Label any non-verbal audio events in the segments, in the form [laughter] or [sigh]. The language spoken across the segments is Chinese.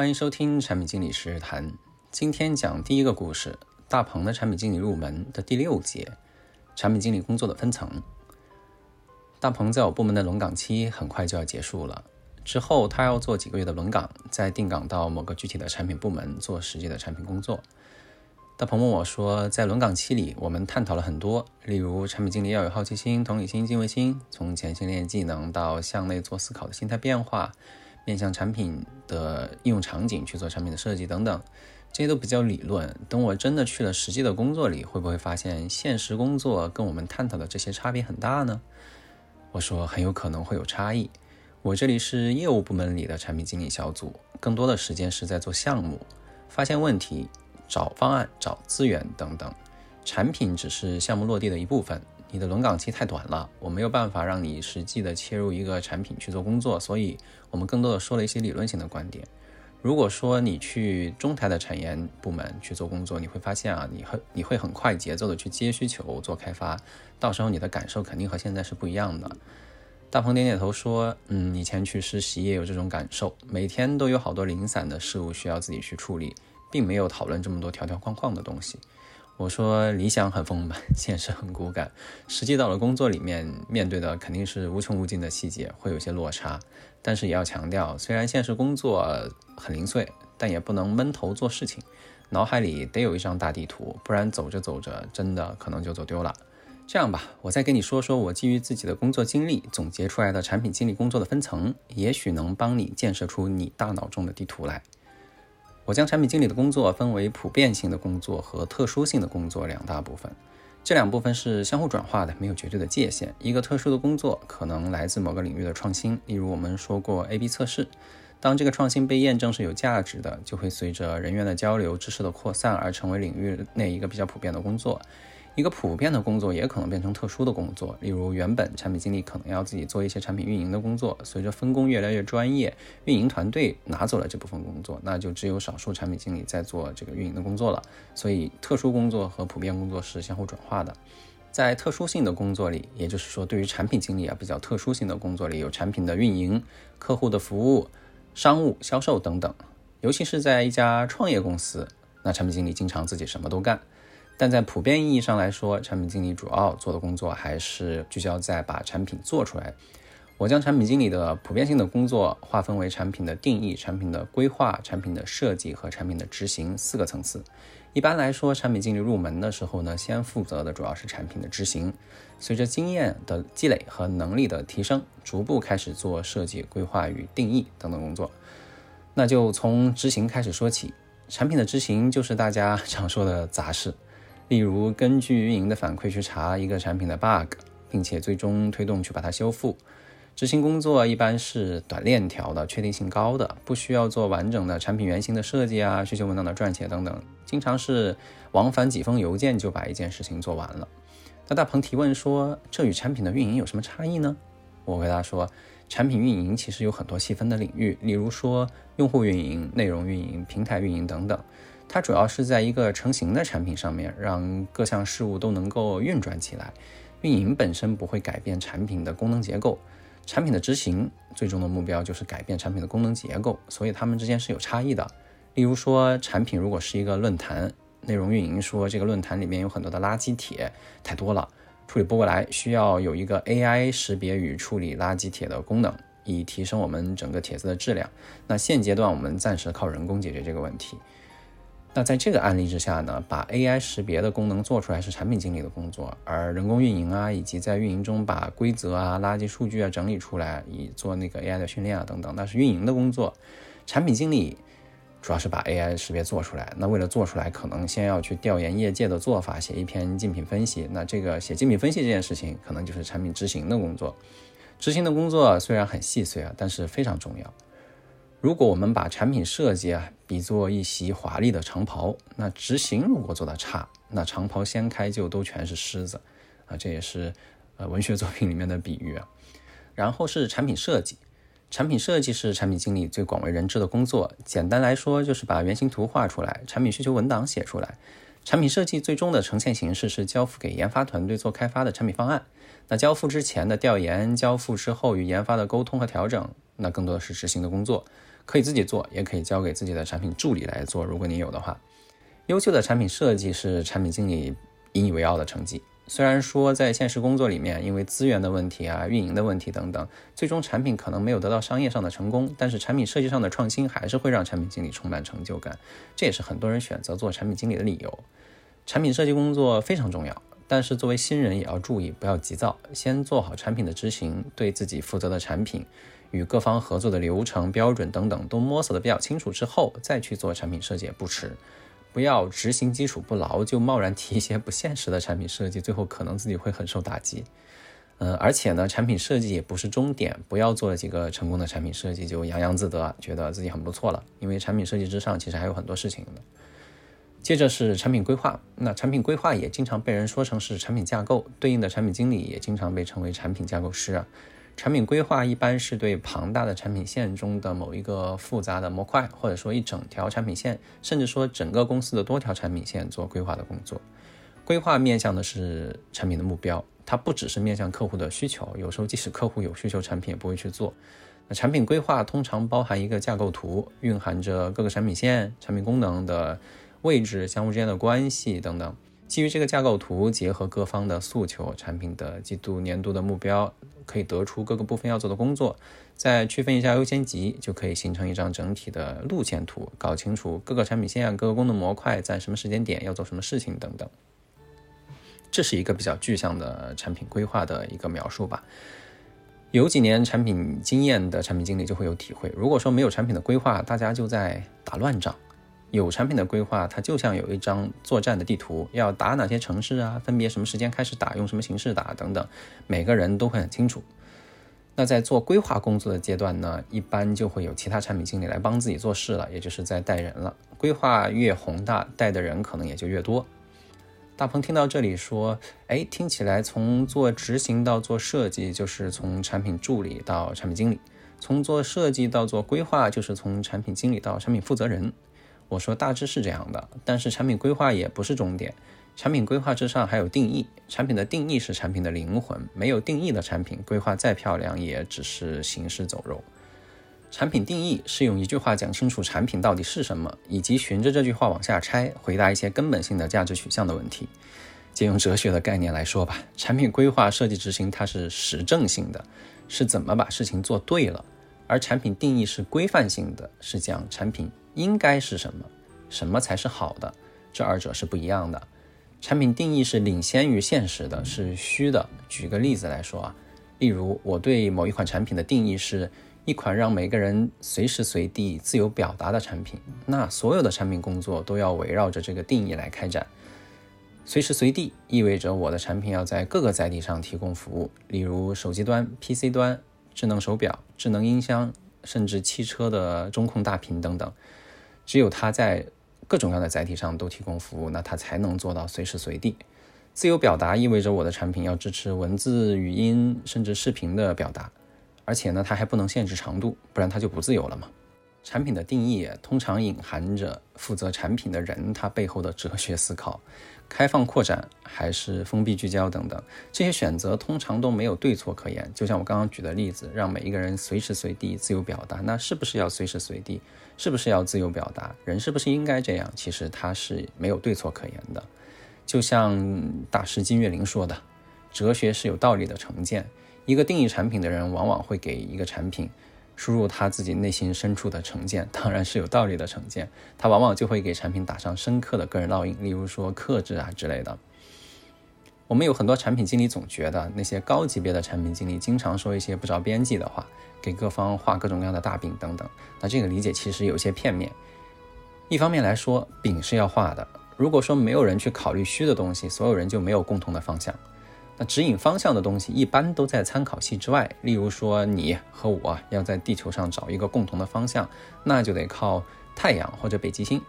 欢迎收听产品经理实时谈。今天讲第一个故事：大鹏的产品经理入门的第六节，产品经理工作的分层。大鹏在我部门的轮岗期很快就要结束了，之后他要做几个月的轮岗，再定岗到某个具体的产品部门做实际的产品工作。大鹏问我说，在轮岗期里，我们探讨了很多，例如产品经理要有好奇心、同理心、敬畏心，从前线练技能到向内做思考的心态变化。面向产品的应用场景去做产品的设计等等，这些都比较理论。等我真的去了实际的工作里，会不会发现现实工作跟我们探讨的这些差别很大呢？我说很有可能会有差异。我这里是业务部门里的产品经理小组，更多的时间是在做项目、发现问题、找方案、找资源等等，产品只是项目落地的一部分。你的轮岗期太短了，我没有办法让你实际的切入一个产品去做工作，所以我们更多的说了一些理论性的观点。如果说你去中台的产研部门去做工作，你会发现啊，你很你会很快节奏的去接需求做开发，到时候你的感受肯定和现在是不一样的。大鹏点点头说，嗯，以前去实习也有这种感受，每天都有好多零散的事物需要自己去处理，并没有讨论这么多条条框框的东西。我说理想很丰满，[laughs] 现实很骨感。实际到了工作里面，面对的肯定是无穷无尽的细节，会有些落差。但是也要强调，虽然现实工作很零碎，但也不能闷头做事情。脑海里得有一张大地图，不然走着走着，真的可能就走丢了。这样吧，我再跟你说说我基于自己的工作经历总结出来的产品经理工作的分层，也许能帮你建设出你大脑中的地图来。我将产品经理的工作分为普遍性的工作和特殊性的工作两大部分，这两部分是相互转化的，没有绝对的界限。一个特殊的工作可能来自某个领域的创新，例如我们说过 A/B 测试，当这个创新被验证是有价值的，就会随着人员的交流、知识的扩散而成为领域内一个比较普遍的工作。一个普遍的工作也可能变成特殊的工作，例如原本产品经理可能要自己做一些产品运营的工作，随着分工越来越专业，运营团队拿走了这部分工作，那就只有少数产品经理在做这个运营的工作了。所以，特殊工作和普遍工作是相互转化的。在特殊性的工作里，也就是说，对于产品经理啊比较特殊性的工作里，有产品的运营、客户的服务、商务、销售等等。尤其是在一家创业公司，那产品经理经常自己什么都干。但在普遍意义上来说，产品经理主要做的工作还是聚焦在把产品做出来。我将产品经理的普遍性的工作划分为产品的定义、产品的规划、产品的设计和产品的执行四个层次。一般来说，产品经理入门的时候呢，先负责的主要是产品的执行。随着经验的积累和能力的提升，逐步开始做设计、规划与定义等等工作。那就从执行开始说起。产品的执行就是大家 [laughs] 常说的杂事。例如，根据运营的反馈去查一个产品的 bug，并且最终推动去把它修复。执行工作一般是短链条的，确定性高的，不需要做完整的产品原型的设计啊，需求文档的撰写等等。经常是往返几封邮件就把一件事情做完了。那大鹏提问说，这与产品的运营有什么差异呢？我回答说，产品运营其实有很多细分的领域，例如说用户运营、内容运营、平台运营等等。它主要是在一个成型的产品上面，让各项事物都能够运转起来。运营本身不会改变产品的功能结构，产品的执行最终的目标就是改变产品的功能结构，所以它们之间是有差异的。例如说，产品如果是一个论坛，内容运营说这个论坛里面有很多的垃圾帖，太多了，处理不过来，需要有一个 AI 识别与处理垃圾帖的功能，以提升我们整个帖子的质量。那现阶段我们暂时靠人工解决这个问题。那在这个案例之下呢，把 AI 识别的功能做出来是产品经理的工作，而人工运营啊，以及在运营中把规则啊、垃圾数据啊整理出来，以做那个 AI 的训练啊等等，那是运营的工作。产品经理主要是把 AI 识别做出来。那为了做出来，可能先要去调研业界的做法，写一篇竞品分析。那这个写竞品分析这件事情，可能就是产品执行的工作。执行的工作虽然很细碎啊，但是非常重要。如果我们把产品设计啊比作一袭华丽的长袍，那执行如果做得差，那长袍掀开就都全是虱子啊！这也是呃文学作品里面的比喻啊。[laughs] 然后是产品设计，产品设计是产品经理最广为人知的工作。简单来说，就是把原型图画出来，产品需求文档写出来。产品设计最终的呈现形式是交付给研发团队做开发的产品方案。那交付之前的调研，交付之后与研发的沟通和调整，那更多的是执行的工作。可以自己做，也可以交给自己的产品助理来做。如果你有的话，优秀的产品设计是产品经理引以为傲的成绩。虽然说在现实工作里面，因为资源的问题啊、运营的问题等等，最终产品可能没有得到商业上的成功，但是产品设计上的创新还是会让产品经理充满成就感。这也是很多人选择做产品经理的理由。产品设计工作非常重要，但是作为新人也要注意，不要急躁，先做好产品的执行，对自己负责的产品与各方合作的流程、标准等等都摸索的比较清楚之后，再去做产品设计也不迟。不要执行基础不牢就贸然提一些不现实的产品设计，最后可能自己会很受打击。嗯，而且呢，产品设计也不是终点，不要做了几个成功的产品设计就洋洋自得，觉得自己很不错了。因为产品设计之上其实还有很多事情的。接着是产品规划，那产品规划也经常被人说成是产品架构，对应的产品经理也经常被称为产品架构师啊。产品规划一般是对庞大的产品线中的某一个复杂的模块，或者说一整条产品线，甚至说整个公司的多条产品线做规划的工作。规划面向的是产品的目标，它不只是面向客户的需求，有时候即使客户有需求，产品也不会去做。那产品规划通常包含一个架构图，蕴含着各个产品线、产品功能的位置、相互之间的关系等等。基于这个架构图，结合各方的诉求、产品的季度、年度的目标，可以得出各个部分要做的工作，再区分一下优先级，就可以形成一张整体的路线图，搞清楚各个产品线、各个功能模块在什么时间点要做什么事情等等。这是一个比较具象的产品规划的一个描述吧。有几年产品经验的产品经理就会有体会，如果说没有产品的规划，大家就在打乱仗。有产品的规划，它就像有一张作战的地图，要打哪些城市啊，分别什么时间开始打，用什么形式打等等，每个人都会很清楚。那在做规划工作的阶段呢，一般就会有其他产品经理来帮自己做事了，也就是在带人了。规划越宏大，带的人可能也就越多。大鹏听到这里说：“哎，听起来从做执行到做设计，就是从产品助理到产品经理；从做设计到做规划，就是从产品经理到产品负责人。”我说大致是这样的，但是产品规划也不是终点，产品规划之上还有定义，产品的定义是产品的灵魂，没有定义的产品，规划再漂亮也只是行尸走肉。产品定义是用一句话讲清楚产品到底是什么，以及循着这句话往下拆，回答一些根本性的价值取向的问题。借用哲学的概念来说吧，产品规划设计执行它是实证性的，是怎么把事情做对了，而产品定义是规范性的，是讲产品。应该是什么？什么才是好的？这二者是不一样的。产品定义是领先于现实的，是虚的。举个例子来说啊，例如我对某一款产品的定义是一款让每个人随时随地自由表达的产品，那所有的产品工作都要围绕着这个定义来开展。随时随地意味着我的产品要在各个载体上提供服务，例如手机端、PC 端、智能手表、智能音箱，甚至汽车的中控大屏等等。只有它在各种各样的载体上都提供服务，那它才能做到随时随地自由表达。意味着我的产品要支持文字、语音，甚至视频的表达，而且呢，它还不能限制长度，不然它就不自由了嘛。产品的定义通常隐含着负责产品的人他背后的哲学思考，开放扩展还是封闭聚焦等等，这些选择通常都没有对错可言。就像我刚刚举的例子，让每一个人随时随地自由表达，那是不是要随时随地？是不是要自由表达？人是不是应该这样？其实它是没有对错可言的。就像大师金岳霖说的：“哲学是有道理的成见。”一个定义产品的人，往往会给一个产品。输入他自己内心深处的成见，当然是有道理的成见，他往往就会给产品打上深刻的个人烙印，例如说克制啊之类的。我们有很多产品经理总觉得那些高级别的产品经理经常说一些不着边际的话，给各方画各种各样的大饼等等。那这个理解其实有些片面。一方面来说，饼是要画的，如果说没有人去考虑虚的东西，所有人就没有共同的方向。那指引方向的东西一般都在参考系之外，例如说你和我要在地球上找一个共同的方向，那就得靠太阳或者北极星。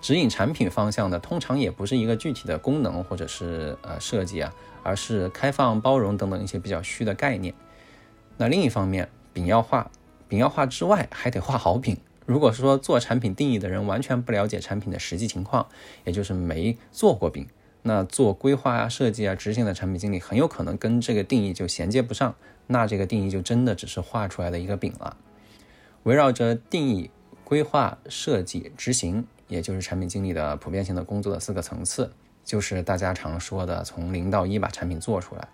指引产品方向的通常也不是一个具体的功能或者是呃设计啊，而是开放、包容等等一些比较虚的概念。那另一方面，饼要画，饼要画之外还得画好饼。如果说做产品定义的人完全不了解产品的实际情况，也就是没做过饼。那做规划啊、设计啊、执行的产品经理很有可能跟这个定义就衔接不上，那这个定义就真的只是画出来的一个饼了。围绕着定义、规划、设计、执行，也就是产品经理的普遍性的工作的四个层次，就是大家常说的从零到一把产品做出来。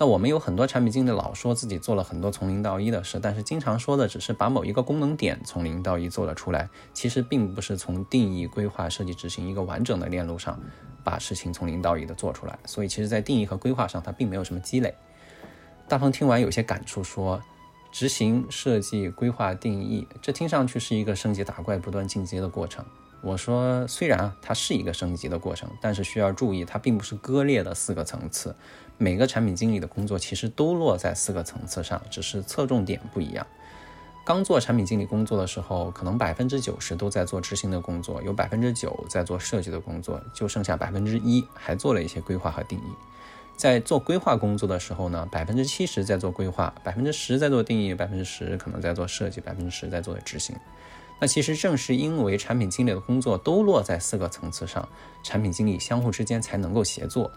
那我们有很多产品经理老说自己做了很多从零到一的事，但是经常说的只是把某一个功能点从零到一做了出来，其实并不是从定义、规划、设计、执行一个完整的链路上把事情从零到一的做出来。所以，其实，在定义和规划上，它并没有什么积累。大鹏听完有些感触，说：执行、设计、规划、定义，这听上去是一个升级打怪、不断进阶的过程。我说，虽然啊，它是一个升级的过程，但是需要注意，它并不是割裂的四个层次。每个产品经理的工作其实都落在四个层次上，只是侧重点不一样。刚做产品经理工作的时候，可能百分之九十都在做执行的工作，有百分之九在做设计的工作，就剩下百分之一还做了一些规划和定义。在做规划工作的时候呢，百分之七十在做规划，百分之十在做定义，百分之十可能在做设计，百分之十在做执行。那其实正是因为产品经理的工作都落在四个层次上，产品经理相互之间才能够协作。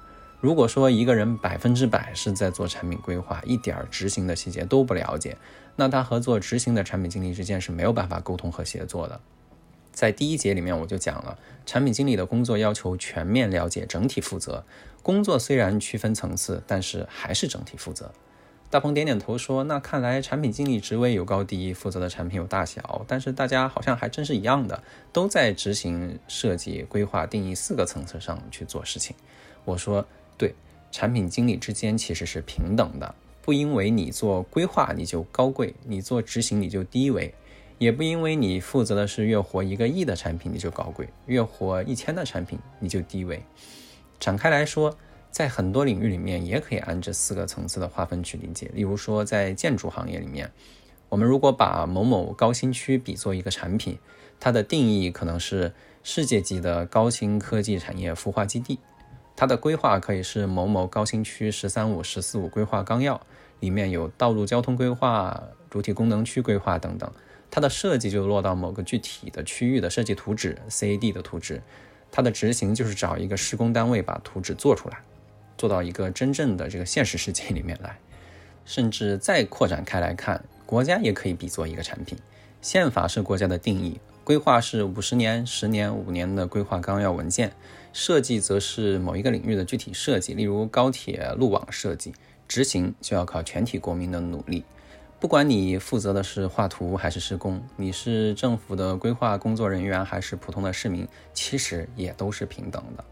如果说一个人百分之百是在做产品规划，一点儿执行的细节都不了解，那他和做执行的产品经理之间是没有办法沟通和协作的。在第一节里面我就讲了，产品经理的工作要求全面了解、整体负责。工作虽然区分层次，但是还是整体负责。大鹏点点头说：“那看来产品经理职位有高低，负责的产品有大小，但是大家好像还真是一样的，都在执行、设计、规划、定义四个层次上去做事情。”我说：“对，产品经理之间其实是平等的，不因为你做规划你就高贵，你做执行你就低微，也不因为你负责的是月活一个亿的产品你就高贵，月活一千的产品你就低微。展开来说。”在很多领域里面，也可以按这四个层次的划分去理解。例如说，在建筑行业里面，我们如果把某某高新区比作一个产品，它的定义可能是世界级的高新科技产业孵化基地，它的规划可以是某某高新区“十三五”“十四五”规划纲要，里面有道路交通规划、主体功能区规划等等。它的设计就落到某个具体的区域的设计图纸 （CAD 的图纸），它的执行就是找一个施工单位把图纸做出来。做到一个真正的这个现实世界里面来，甚至再扩展开来看，国家也可以比作一个产品。宪法是国家的定义，规划是五十年、十年、五年的规划纲要文件，设计则是某一个领域的具体设计，例如高铁路网设计。执行就要靠全体国民的努力。不管你负责的是画图还是施工，你是政府的规划工作人员还是普通的市民，其实也都是平等的。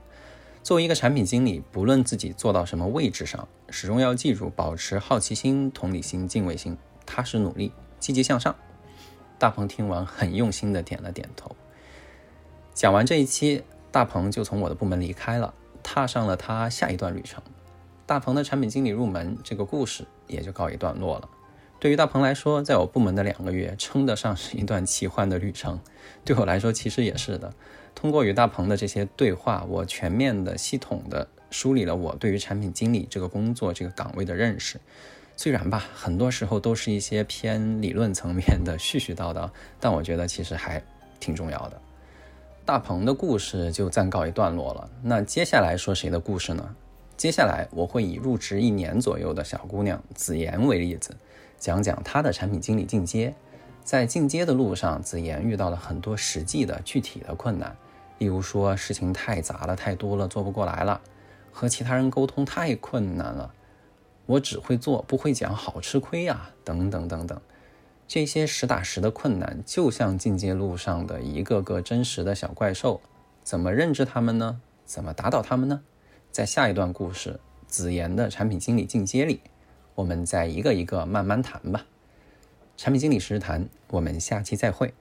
作为一个产品经理，不论自己做到什么位置上，始终要记住保持好奇心、同理心、敬畏心，踏实努力，积极向上。大鹏听完，很用心的点了点头。讲完这一期，大鹏就从我的部门离开了，踏上了他下一段旅程。大鹏的产品经理入门这个故事也就告一段落了。对于大鹏来说，在我部门的两个月，称得上是一段奇幻的旅程。对我来说，其实也是的。通过与大鹏的这些对话，我全面的、系统的梳理了我对于产品经理这个工作、这个岗位的认识。虽然吧，很多时候都是一些偏理论层面的絮絮叨叨，但我觉得其实还挺重要的。大鹏的故事就暂告一段落了。那接下来说谁的故事呢？接下来我会以入职一年左右的小姑娘子妍为例子，讲讲她的产品经理进阶。在进阶的路上，子妍遇到了很多实际的具体的困难，例如说事情太杂了、太多了，做不过来了；和其他人沟通太困难了，我只会做不会讲，好吃亏呀，等等等等。这些实打实的困难，就像进阶路上的一个个真实的小怪兽，怎么认知他们呢？怎么打倒他们呢？在下一段故事，子妍的产品经理进阶里，我们再一个一个慢慢谈吧。产品经理实时谈，我们下期再会。